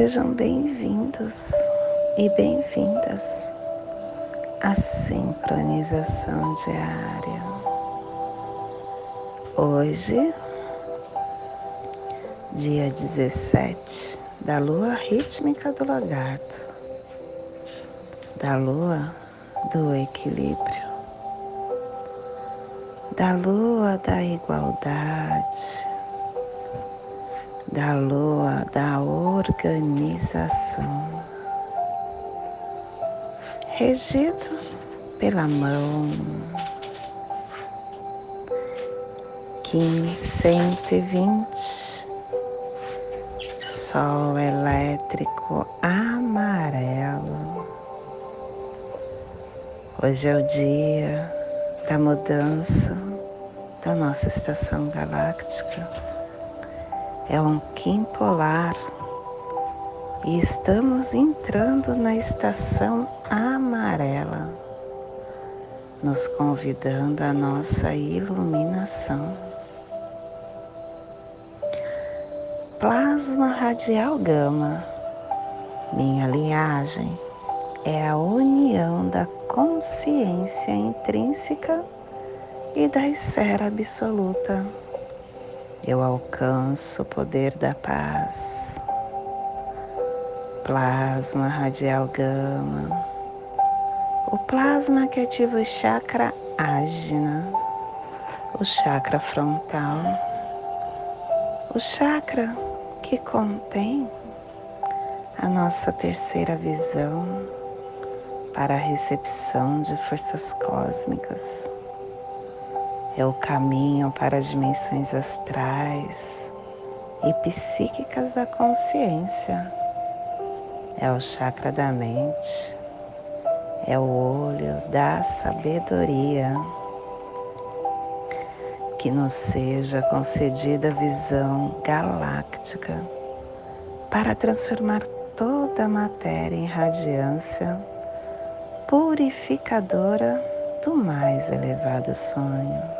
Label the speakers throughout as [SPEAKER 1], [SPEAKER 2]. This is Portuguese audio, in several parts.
[SPEAKER 1] Sejam bem-vindos e bem-vindas à sincronização diária. Hoje, dia 17 da lua rítmica do lagarto, da lua do equilíbrio da lua da igualdade, da lua da organização, regido pela mão. Kim 120, Sol elétrico amarelo. Hoje é o dia da mudança da nossa estação galáctica. É um Kim polar e estamos entrando na estação amarela, nos convidando à nossa iluminação. Plasma radial gama, minha linhagem é a união da consciência intrínseca e da esfera absoluta. Eu alcanço o poder da paz. Plasma radial gama. O plasma que ativa o chakra ágina, o chakra frontal, o chakra que contém a nossa terceira visão para a recepção de forças cósmicas. É o caminho para as dimensões astrais e psíquicas da consciência. É o chakra da mente. É o olho da sabedoria. Que nos seja concedida a visão galáctica para transformar toda a matéria em radiância purificadora do mais elevado sonho.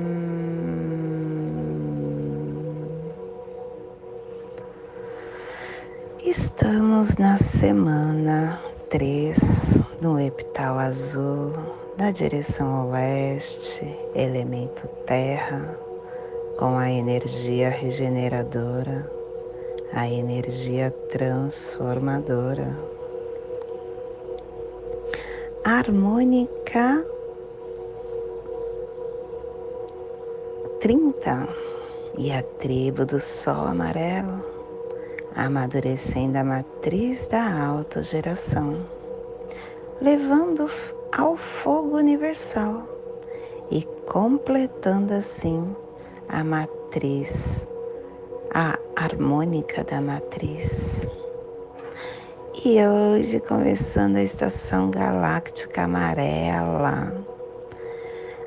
[SPEAKER 1] Estamos na semana 3 no epital azul, na direção oeste, elemento terra, com a energia regeneradora, a energia transformadora. Harmônica 30 e a tribo do sol amarelo amadurecendo a matriz da autogeração, levando ao fogo universal e completando assim a matriz, a harmônica da matriz. E hoje começando a estação galáctica amarela.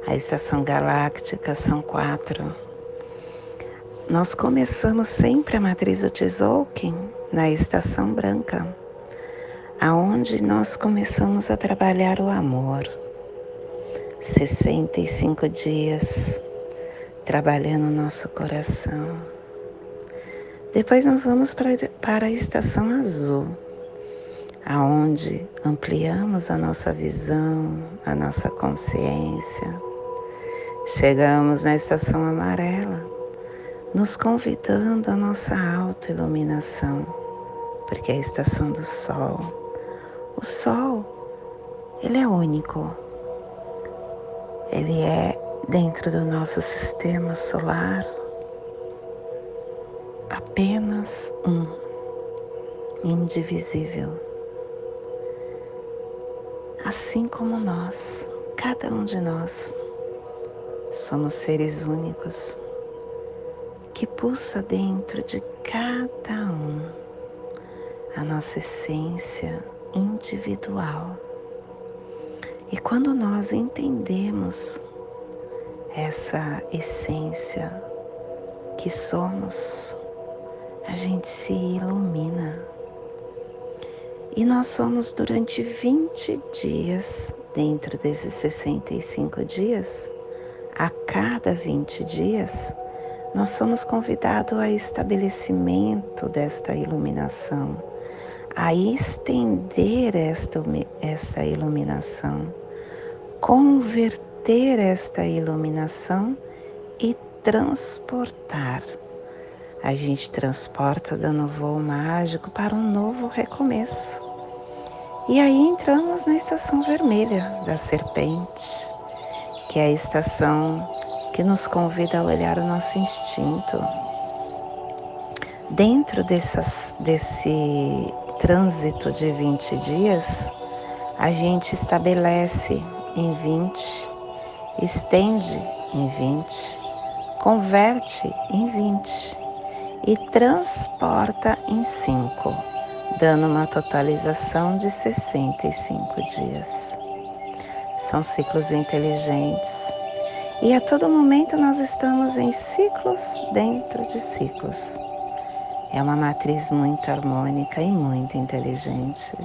[SPEAKER 1] A estação galáctica são quatro nós começamos sempre a matriz do Tzolk'in na estação branca, aonde nós começamos a trabalhar o amor. 65 dias trabalhando o nosso coração. Depois nós vamos para, para a estação azul, aonde ampliamos a nossa visão, a nossa consciência. Chegamos na estação amarela, nos convidando à nossa autoiluminação, porque é a estação do sol. O sol, ele é único. Ele é dentro do nosso sistema solar apenas um, indivisível. Assim como nós, cada um de nós, somos seres únicos que pulsa dentro de cada um a nossa essência individual. E quando nós entendemos essa essência que somos, a gente se ilumina. E nós somos durante 20 dias, dentro desses 65 dias, a cada 20 dias, nós somos convidados a estabelecimento desta iluminação, a estender esta, essa iluminação, converter esta iluminação e transportar. A gente transporta dando voo mágico para um novo recomeço. E aí entramos na estação vermelha da serpente, que é a estação que nos convida a olhar o nosso instinto. Dentro dessas, desse trânsito de 20 dias, a gente estabelece em 20, estende em 20, converte em 20 e transporta em 5 dando uma totalização de 65 dias. São ciclos inteligentes e a todo momento nós estamos em ciclos dentro de ciclos. É uma matriz muito harmônica e muito inteligente.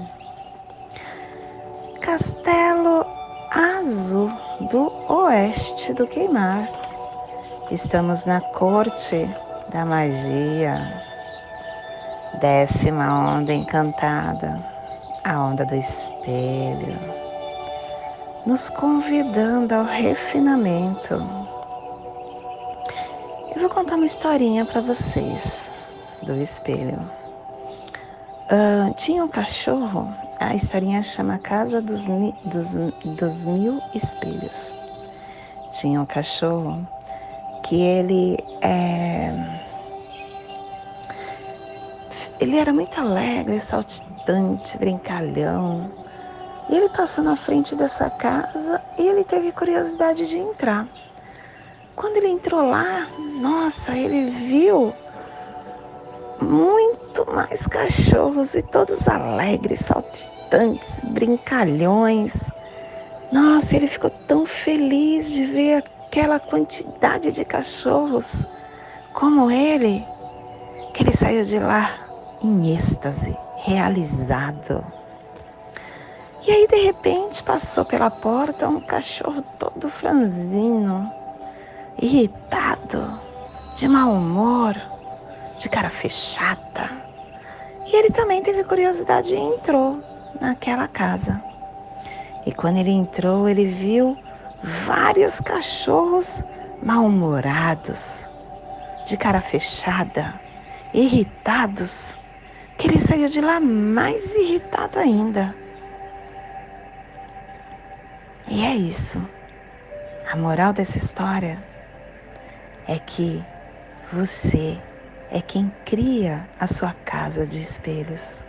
[SPEAKER 1] Castelo Azul do Oeste do Queimar. Estamos na corte da magia, Décima onda encantada, a onda do espelho, nos convidando ao refinamento. Eu vou contar uma historinha para vocês do espelho. Uh, tinha um cachorro, a historinha chama Casa dos, dos, dos Mil Espelhos. Tinha um cachorro que ele é ele era muito alegre, saltitante, brincalhão. E ele passou na frente dessa casa e ele teve curiosidade de entrar. Quando ele entrou lá, nossa, ele viu muito mais cachorros e todos alegres, saltitantes, brincalhões. Nossa, ele ficou tão feliz de ver aquela quantidade de cachorros como ele, que ele saiu de lá em êxtase, realizado. E aí, de repente, passou pela porta um cachorro todo franzino, irritado, de mau humor, de cara fechada. E ele também teve curiosidade e entrou naquela casa. E quando ele entrou, ele viu vários cachorros mal-humorados, de cara fechada, irritados que ele saiu de lá mais irritado ainda. E é isso. A moral dessa história é que você é quem cria a sua casa de espelhos.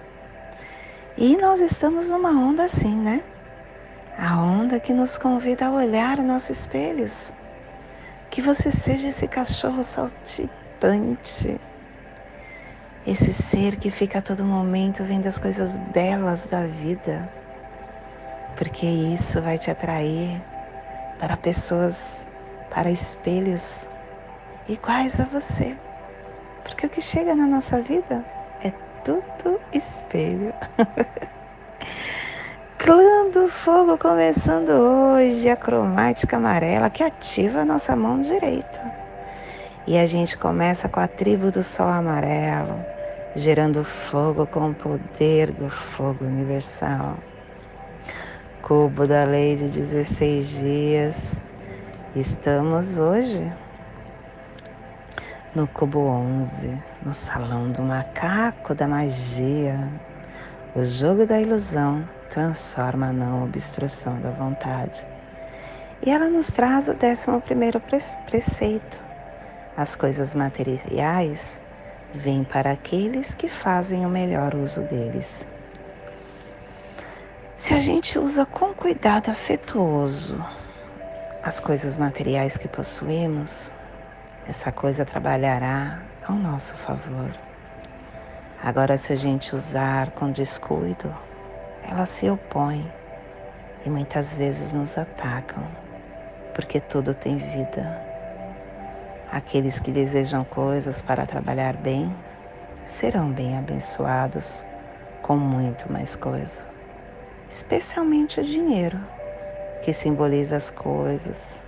[SPEAKER 1] E nós estamos numa onda assim, né? A onda que nos convida a olhar nossos espelhos. Que você seja esse cachorro saltitante esse ser que fica a todo momento vendo as coisas belas da vida, porque isso vai te atrair para pessoas, para espelhos iguais a você. Porque o que chega na nossa vida é tudo espelho. Clã do Fogo começando hoje, a cromática amarela que ativa a nossa mão direita. E a gente começa com a tribo do sol amarelo, gerando fogo com o poder do fogo universal. Cubo da lei de 16 dias. Estamos hoje no cubo 11, no salão do macaco da magia. O jogo da ilusão transforma a não obstrução da vontade. E ela nos traz o 11 primeiro preceito as coisas materiais vêm para aqueles que fazem o melhor uso deles. Se a gente usa com cuidado afetuoso as coisas materiais que possuímos, essa coisa trabalhará ao nosso favor. Agora, se a gente usar com descuido, ela se opõe e muitas vezes nos atacam, porque tudo tem vida. Aqueles que desejam coisas para trabalhar bem serão bem abençoados com muito mais coisa, especialmente o dinheiro, que simboliza as coisas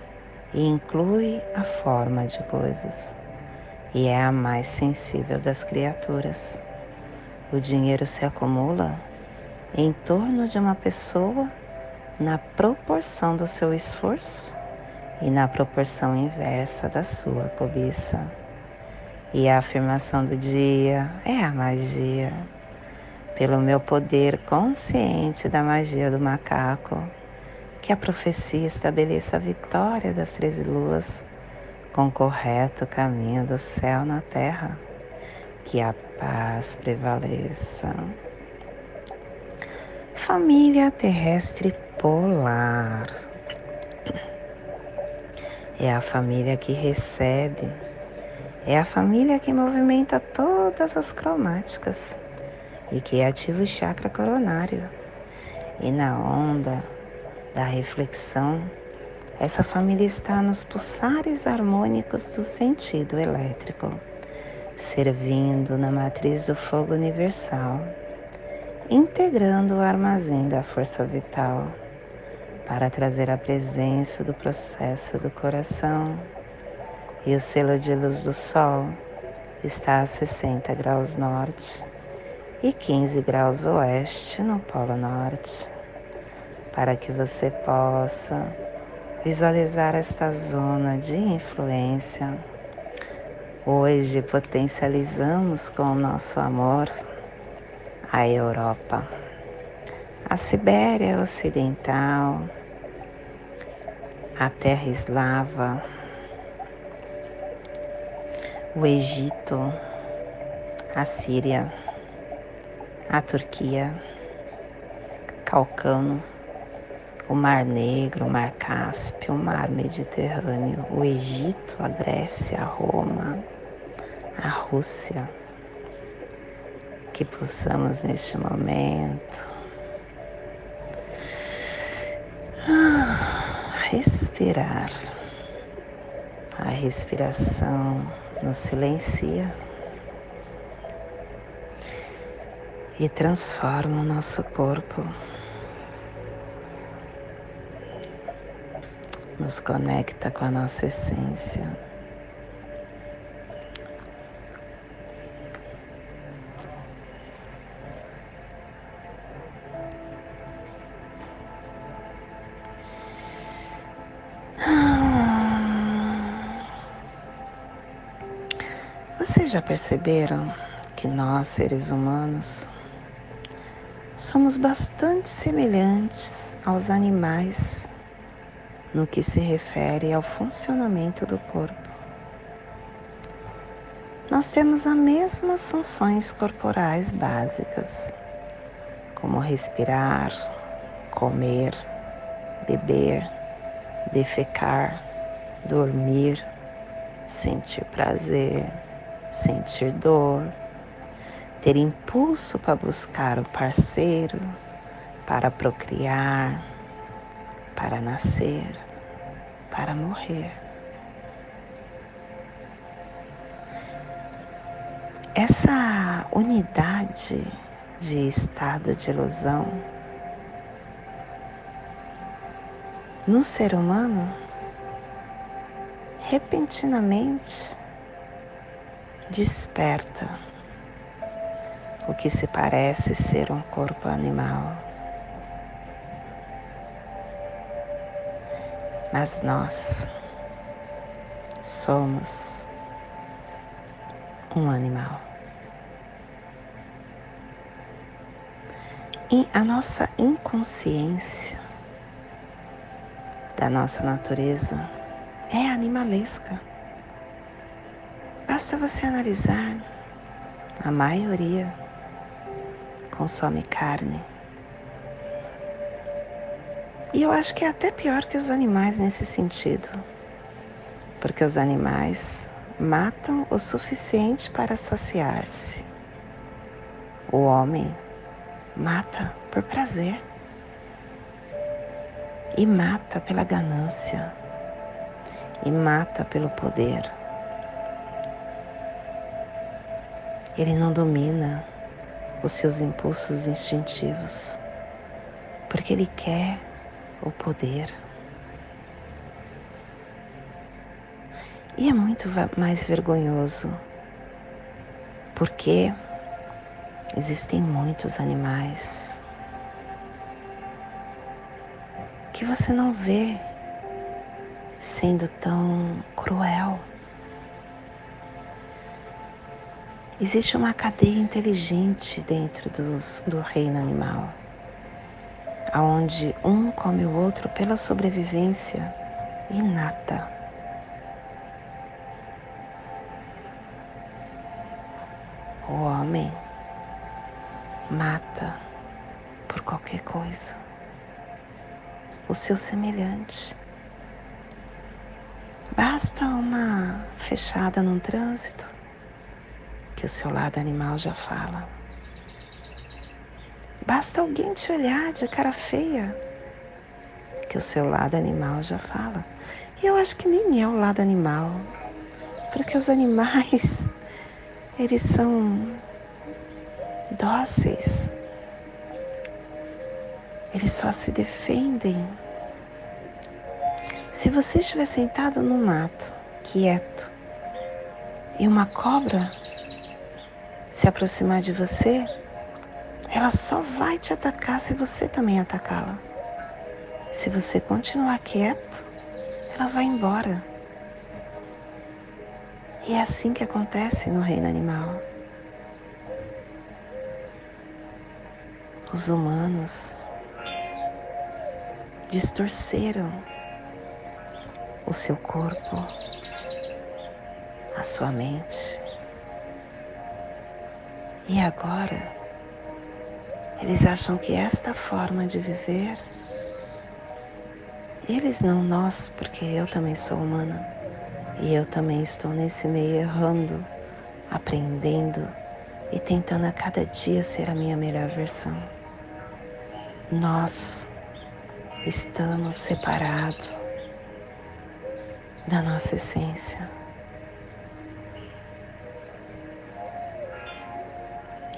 [SPEAKER 1] e inclui a forma de coisas, e é a mais sensível das criaturas. O dinheiro se acumula em torno de uma pessoa na proporção do seu esforço e na proporção inversa da sua cobiça. E a afirmação do dia é a magia. Pelo meu poder consciente da magia do macaco, que a profecia estabeleça a vitória das três luas com o correto caminho do céu na terra. Que a paz prevaleça. Família terrestre polar é a família que recebe, é a família que movimenta todas as cromáticas e que ativa o chakra coronário. E na onda da reflexão, essa família está nos pulsares harmônicos do sentido elétrico, servindo na matriz do fogo universal, integrando o armazém da força vital para trazer a presença do processo do coração. E o selo de luz do Sol está a 60 graus norte e 15 graus oeste no Polo Norte, para que você possa visualizar esta zona de influência. Hoje potencializamos com o nosso amor a Europa a Sibéria Ocidental, a Terra Eslava, o Egito, a Síria, a Turquia, Calcano, o Mar Negro, o Mar Cáspio, o Mar Mediterrâneo, o Egito, a Grécia, a Roma, a Rússia. Que possamos neste momento respirar. A respiração nos silencia e transforma o nosso corpo. Nos conecta com a nossa essência. Vocês já perceberam que nós, seres humanos, somos bastante semelhantes aos animais no que se refere ao funcionamento do corpo? Nós temos as mesmas funções corporais básicas, como respirar, comer, beber, defecar, dormir, sentir prazer, sentir dor, ter impulso para buscar o parceiro, para procriar, para nascer, para morrer. Essa unidade de estado de ilusão no ser humano, repentinamente, desperta o que se parece ser um corpo animal. Mas nós somos um animal. E a nossa inconsciência da nossa natureza é animalesca. Basta você analisar. A maioria consome carne. E eu acho que é até pior que os animais nesse sentido. Porque os animais matam o suficiente para saciar-se. O homem mata por prazer e mata pela ganância e mata pelo poder. Ele não domina os seus impulsos instintivos, porque ele quer o poder. E é muito mais vergonhoso, porque existem muitos animais que você não vê sendo tão cruel. Existe uma cadeia inteligente dentro dos, do reino animal, aonde um come o outro pela sobrevivência inata. O homem mata por qualquer coisa o seu semelhante. Basta uma fechada no trânsito que o seu lado animal já fala. Basta alguém te olhar de cara feia que o seu lado animal já fala. E eu acho que nem é o lado animal, porque os animais eles são dóceis. Eles só se defendem. Se você estiver sentado no mato, quieto, e uma cobra se aproximar de você, ela só vai te atacar se você também atacá-la. Se você continuar quieto, ela vai embora. E é assim que acontece no reino animal. Os humanos distorceram o seu corpo, a sua mente. E agora, eles acham que esta forma de viver, eles não nós, porque eu também sou humana e eu também estou nesse meio errando, aprendendo e tentando a cada dia ser a minha melhor versão. Nós estamos separados da nossa essência.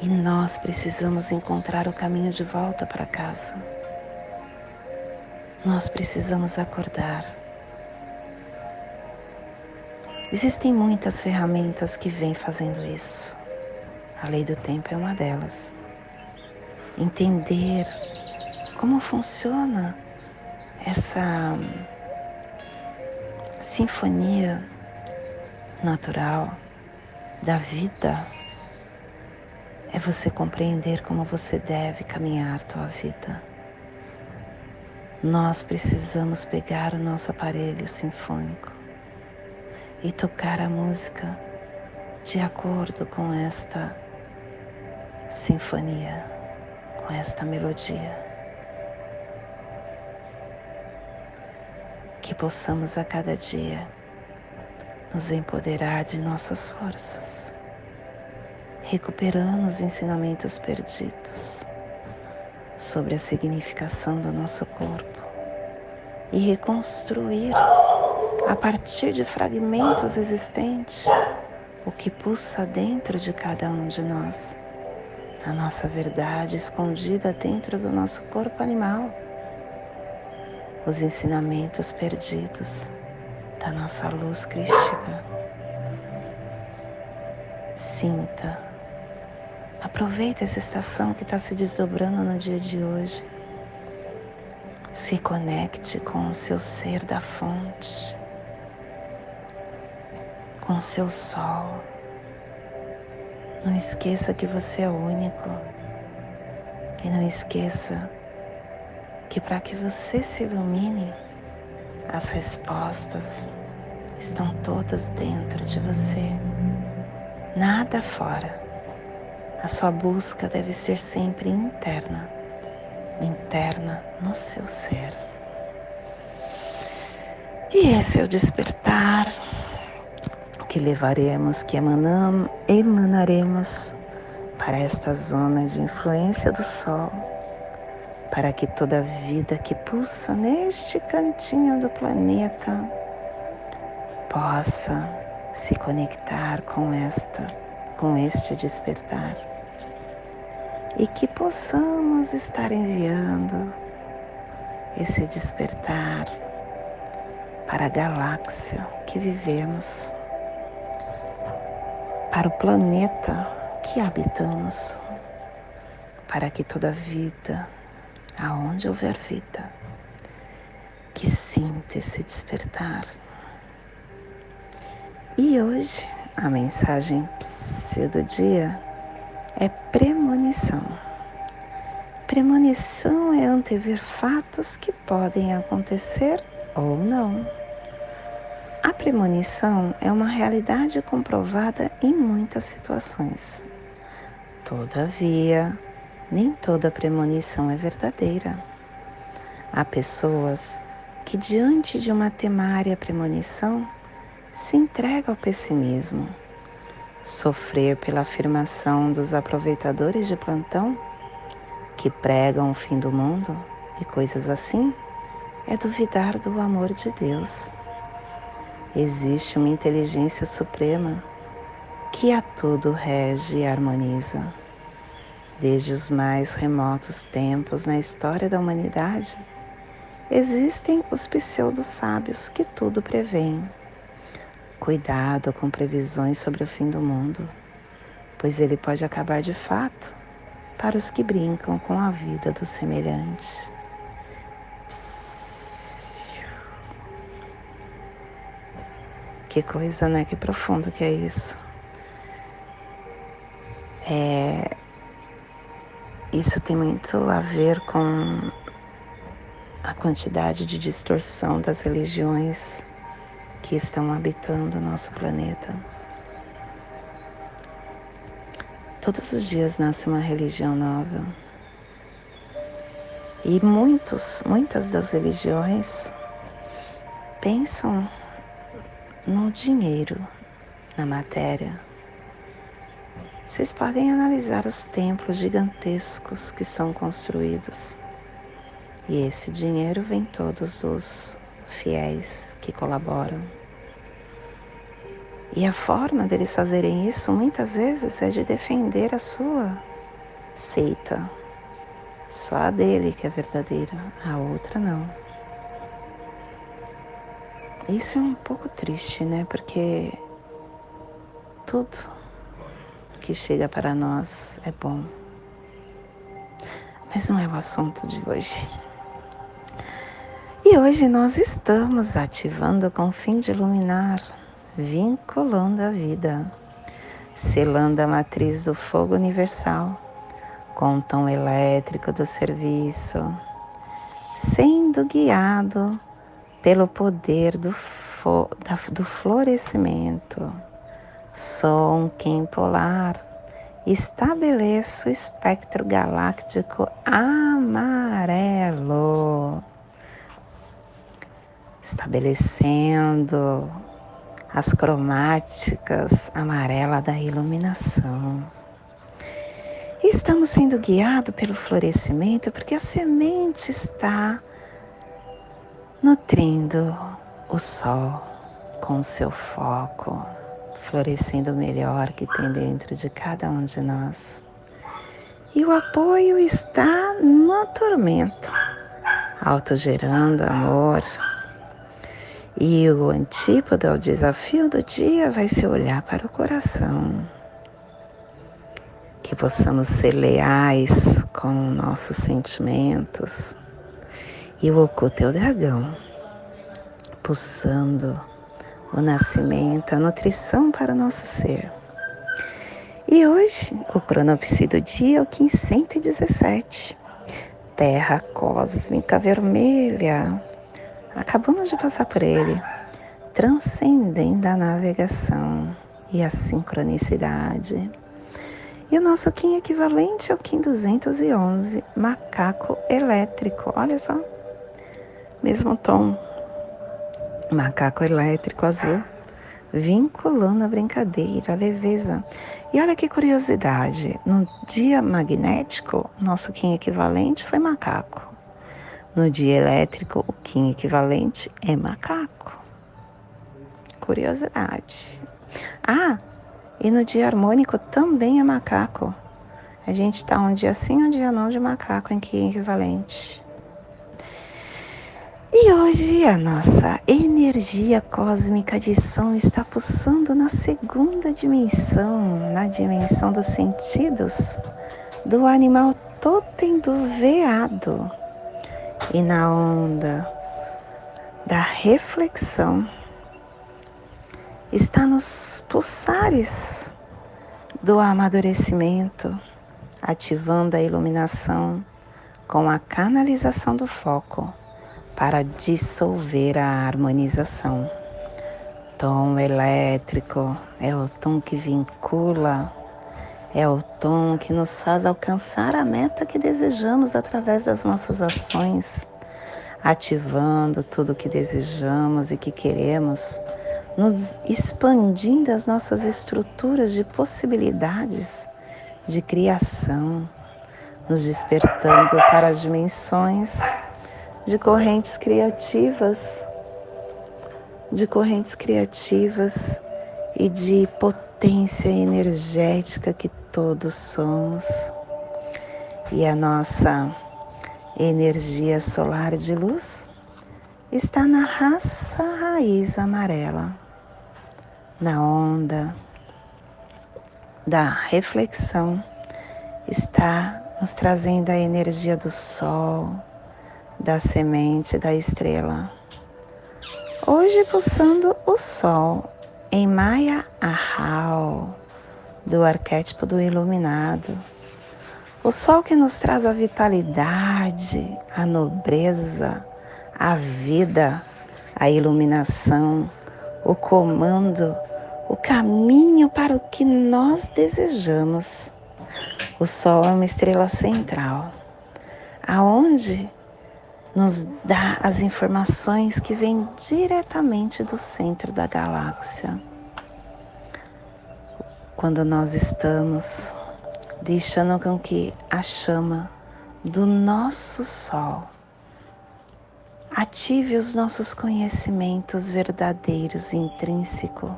[SPEAKER 1] E nós precisamos encontrar o caminho de volta para casa. Nós precisamos acordar. Existem muitas ferramentas que vêm fazendo isso. A lei do tempo é uma delas. Entender como funciona essa sinfonia natural da vida é você compreender como você deve caminhar tua vida. Nós precisamos pegar o nosso aparelho sinfônico e tocar a música de acordo com esta sinfonia, com esta melodia. Que possamos a cada dia nos empoderar de nossas forças recuperando os ensinamentos perdidos sobre a significação do nosso corpo e reconstruir a partir de fragmentos existentes o que pulsa dentro de cada um de nós, a nossa verdade escondida dentro do nosso corpo animal, os ensinamentos perdidos da nossa luz crística. Sinta Aproveita essa estação que está se desdobrando no dia de hoje. Se conecte com o seu ser da fonte, com o seu sol. Não esqueça que você é único. E não esqueça que para que você se ilumine, as respostas estão todas dentro de você, nada fora. A sua busca deve ser sempre interna, interna no seu ser. E esse é o despertar que levaremos, que emanam, emanaremos para esta zona de influência do Sol, para que toda vida que pulsa neste cantinho do planeta possa se conectar com esta, com este despertar e que possamos estar enviando esse despertar para a galáxia que vivemos, para o planeta que habitamos, para que toda vida, aonde houver vida, que sinta esse despertar. E hoje a mensagem do dia é premonição. Premonição é antever fatos que podem acontecer ou não. A premonição é uma realidade comprovada em muitas situações. Todavia, nem toda premonição é verdadeira. Há pessoas que, diante de uma temária premonição, se entregam ao pessimismo Sofrer pela afirmação dos aproveitadores de plantão que pregam o fim do mundo e coisas assim é duvidar do amor de Deus. Existe uma inteligência suprema que a tudo rege e harmoniza. Desde os mais remotos tempos na história da humanidade, existem os pseudo-sábios que tudo preveem Cuidado com previsões sobre o fim do mundo, pois ele pode acabar de fato para os que brincam com a vida do semelhante. Que coisa, né? Que profundo que é isso. É, isso tem muito a ver com a quantidade de distorção das religiões que estão habitando o nosso planeta. Todos os dias nasce uma religião nova. E muitos, muitas das religiões pensam no dinheiro, na matéria. Vocês podem analisar os templos gigantescos que são construídos. E esse dinheiro vem todos dos fiéis que colaboram. E a forma deles fazerem isso muitas vezes é de defender a sua seita. Só a dele que é verdadeira, a outra não. Isso é um pouco triste, né? Porque tudo que chega para nós é bom. Mas não é o assunto de hoje. E hoje nós estamos ativando com o fim de iluminar, vinculando a vida, selando a matriz do fogo universal com o tom elétrico do serviço, sendo guiado pelo poder do, da, do florescimento. Sou um Kim polar, estabeleço o espectro galáctico amarelo estabelecendo as cromáticas amarela da iluminação. estamos sendo guiados pelo florescimento porque a semente está nutrindo o sol com seu foco, florescendo o melhor que tem dentro de cada um de nós. E o apoio está no tormento, autogerando amor, e o antípoda, o desafio do dia, vai ser olhar para o coração. Que possamos ser leais com nossos sentimentos. E o oculto é o dragão, pulsando o nascimento, a nutrição para o nosso ser. E hoje, o cronopsi do dia é o 1517. Terra cósmica vermelha, Acabamos de passar por ele, transcendendo a navegação e a sincronicidade. E o nosso Kim equivalente ao Kim 211, macaco elétrico. Olha só, mesmo tom. Macaco elétrico azul, vinculando a brincadeira, a leveza. E olha que curiosidade, no dia magnético, nosso Kim equivalente foi macaco. No dia elétrico, o Kim equivalente é macaco. Curiosidade. Ah, e no dia harmônico também é macaco. A gente está um dia sim, um dia não de macaco em Kim equivalente. E hoje a nossa energia cósmica de som está pulsando na segunda dimensão, na dimensão dos sentidos, do animal totem do veado e na onda da reflexão está nos pulsares do amadurecimento, ativando a iluminação com a canalização do foco para dissolver a harmonização. Tom elétrico é o tom que vincula, é o tom que nos faz alcançar a meta que desejamos através das nossas ações, ativando tudo o que desejamos e que queremos, nos expandindo as nossas estruturas de possibilidades de criação, nos despertando para as dimensões de correntes criativas, de correntes criativas e de potência energética que todos somos. E a nossa energia solar de luz está na raça raiz amarela, na onda da reflexão, está nos trazendo a energia do sol da semente da estrela. Hoje pulsando o sol em Maya Ahau, do arquétipo do iluminado. O sol que nos traz a vitalidade, a nobreza, a vida, a iluminação, o comando, o caminho para o que nós desejamos. O sol é uma estrela central, aonde nos dá as informações que vêm diretamente do centro da galáxia. Quando nós estamos deixando com que a chama do nosso Sol ative os nossos conhecimentos verdadeiros intrínsecos,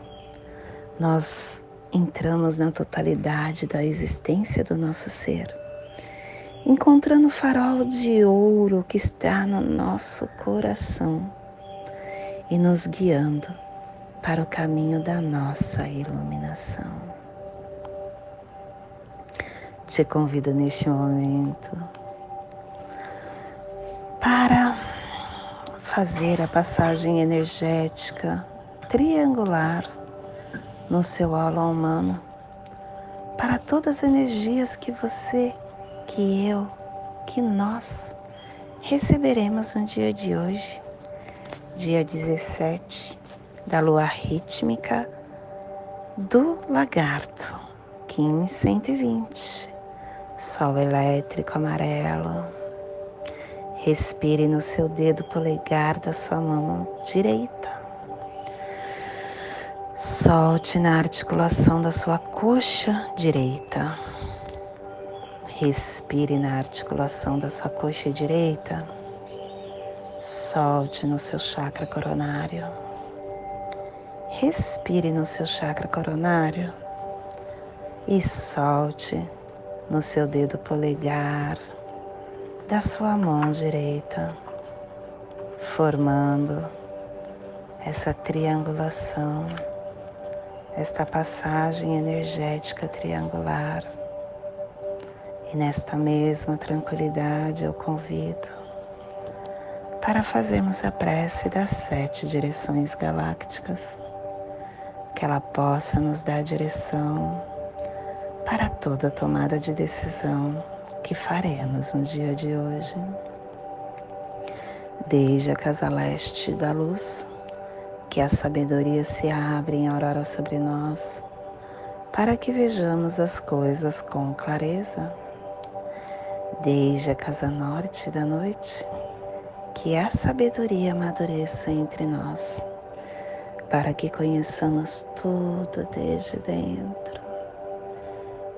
[SPEAKER 1] nós entramos na totalidade da existência do nosso ser encontrando o farol de ouro que está no nosso coração e nos guiando para o caminho da nossa iluminação. Te convido neste momento para fazer a passagem energética triangular no seu aula humano para todas as energias que você que eu, que nós receberemos no dia de hoje, dia 17 da lua rítmica do lagarto, Kim 120, sol elétrico amarelo. Respire no seu dedo polegar da sua mão direita. Solte na articulação da sua coxa direita. Respire na articulação da sua coxa direita. Solte no seu chakra coronário. Respire no seu chakra coronário e solte no seu dedo polegar da sua mão direita, formando essa triangulação, esta passagem energética triangular. E nesta mesma tranquilidade eu convido para fazermos a prece das sete direções galácticas, que ela possa nos dar direção para toda tomada de decisão que faremos no dia de hoje. Desde a casa leste da luz, que a sabedoria se abre em aurora sobre nós, para que vejamos as coisas com clareza desde a casa norte da noite, que a sabedoria amadureça entre nós, para que conheçamos tudo desde dentro,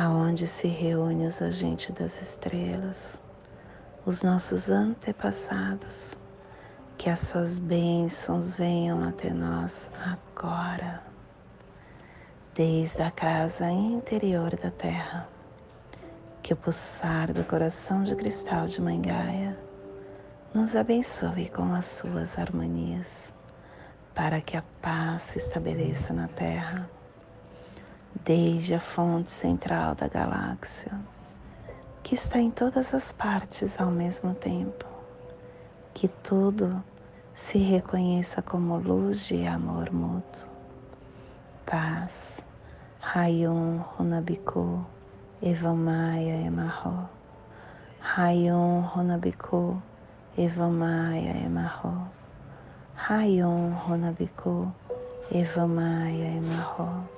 [SPEAKER 1] aonde se reúnem os agentes das estrelas, os nossos antepassados, que as suas bênçãos venham até nós agora, desde a casa interior da Terra, que o pulsar do coração de cristal de Mãe Gaia nos abençoe com as suas harmonias para que a paz se estabeleça na Terra, desde a fonte central da galáxia, que está em todas as partes ao mesmo tempo, que tudo se reconheça como luz de amor mútuo. Paz, Rayum Runabiku, Evamaya Emarro. Rayum Runabiku, Evamaya Emarro. Rayon Ronabiku, Evamaya Emarro.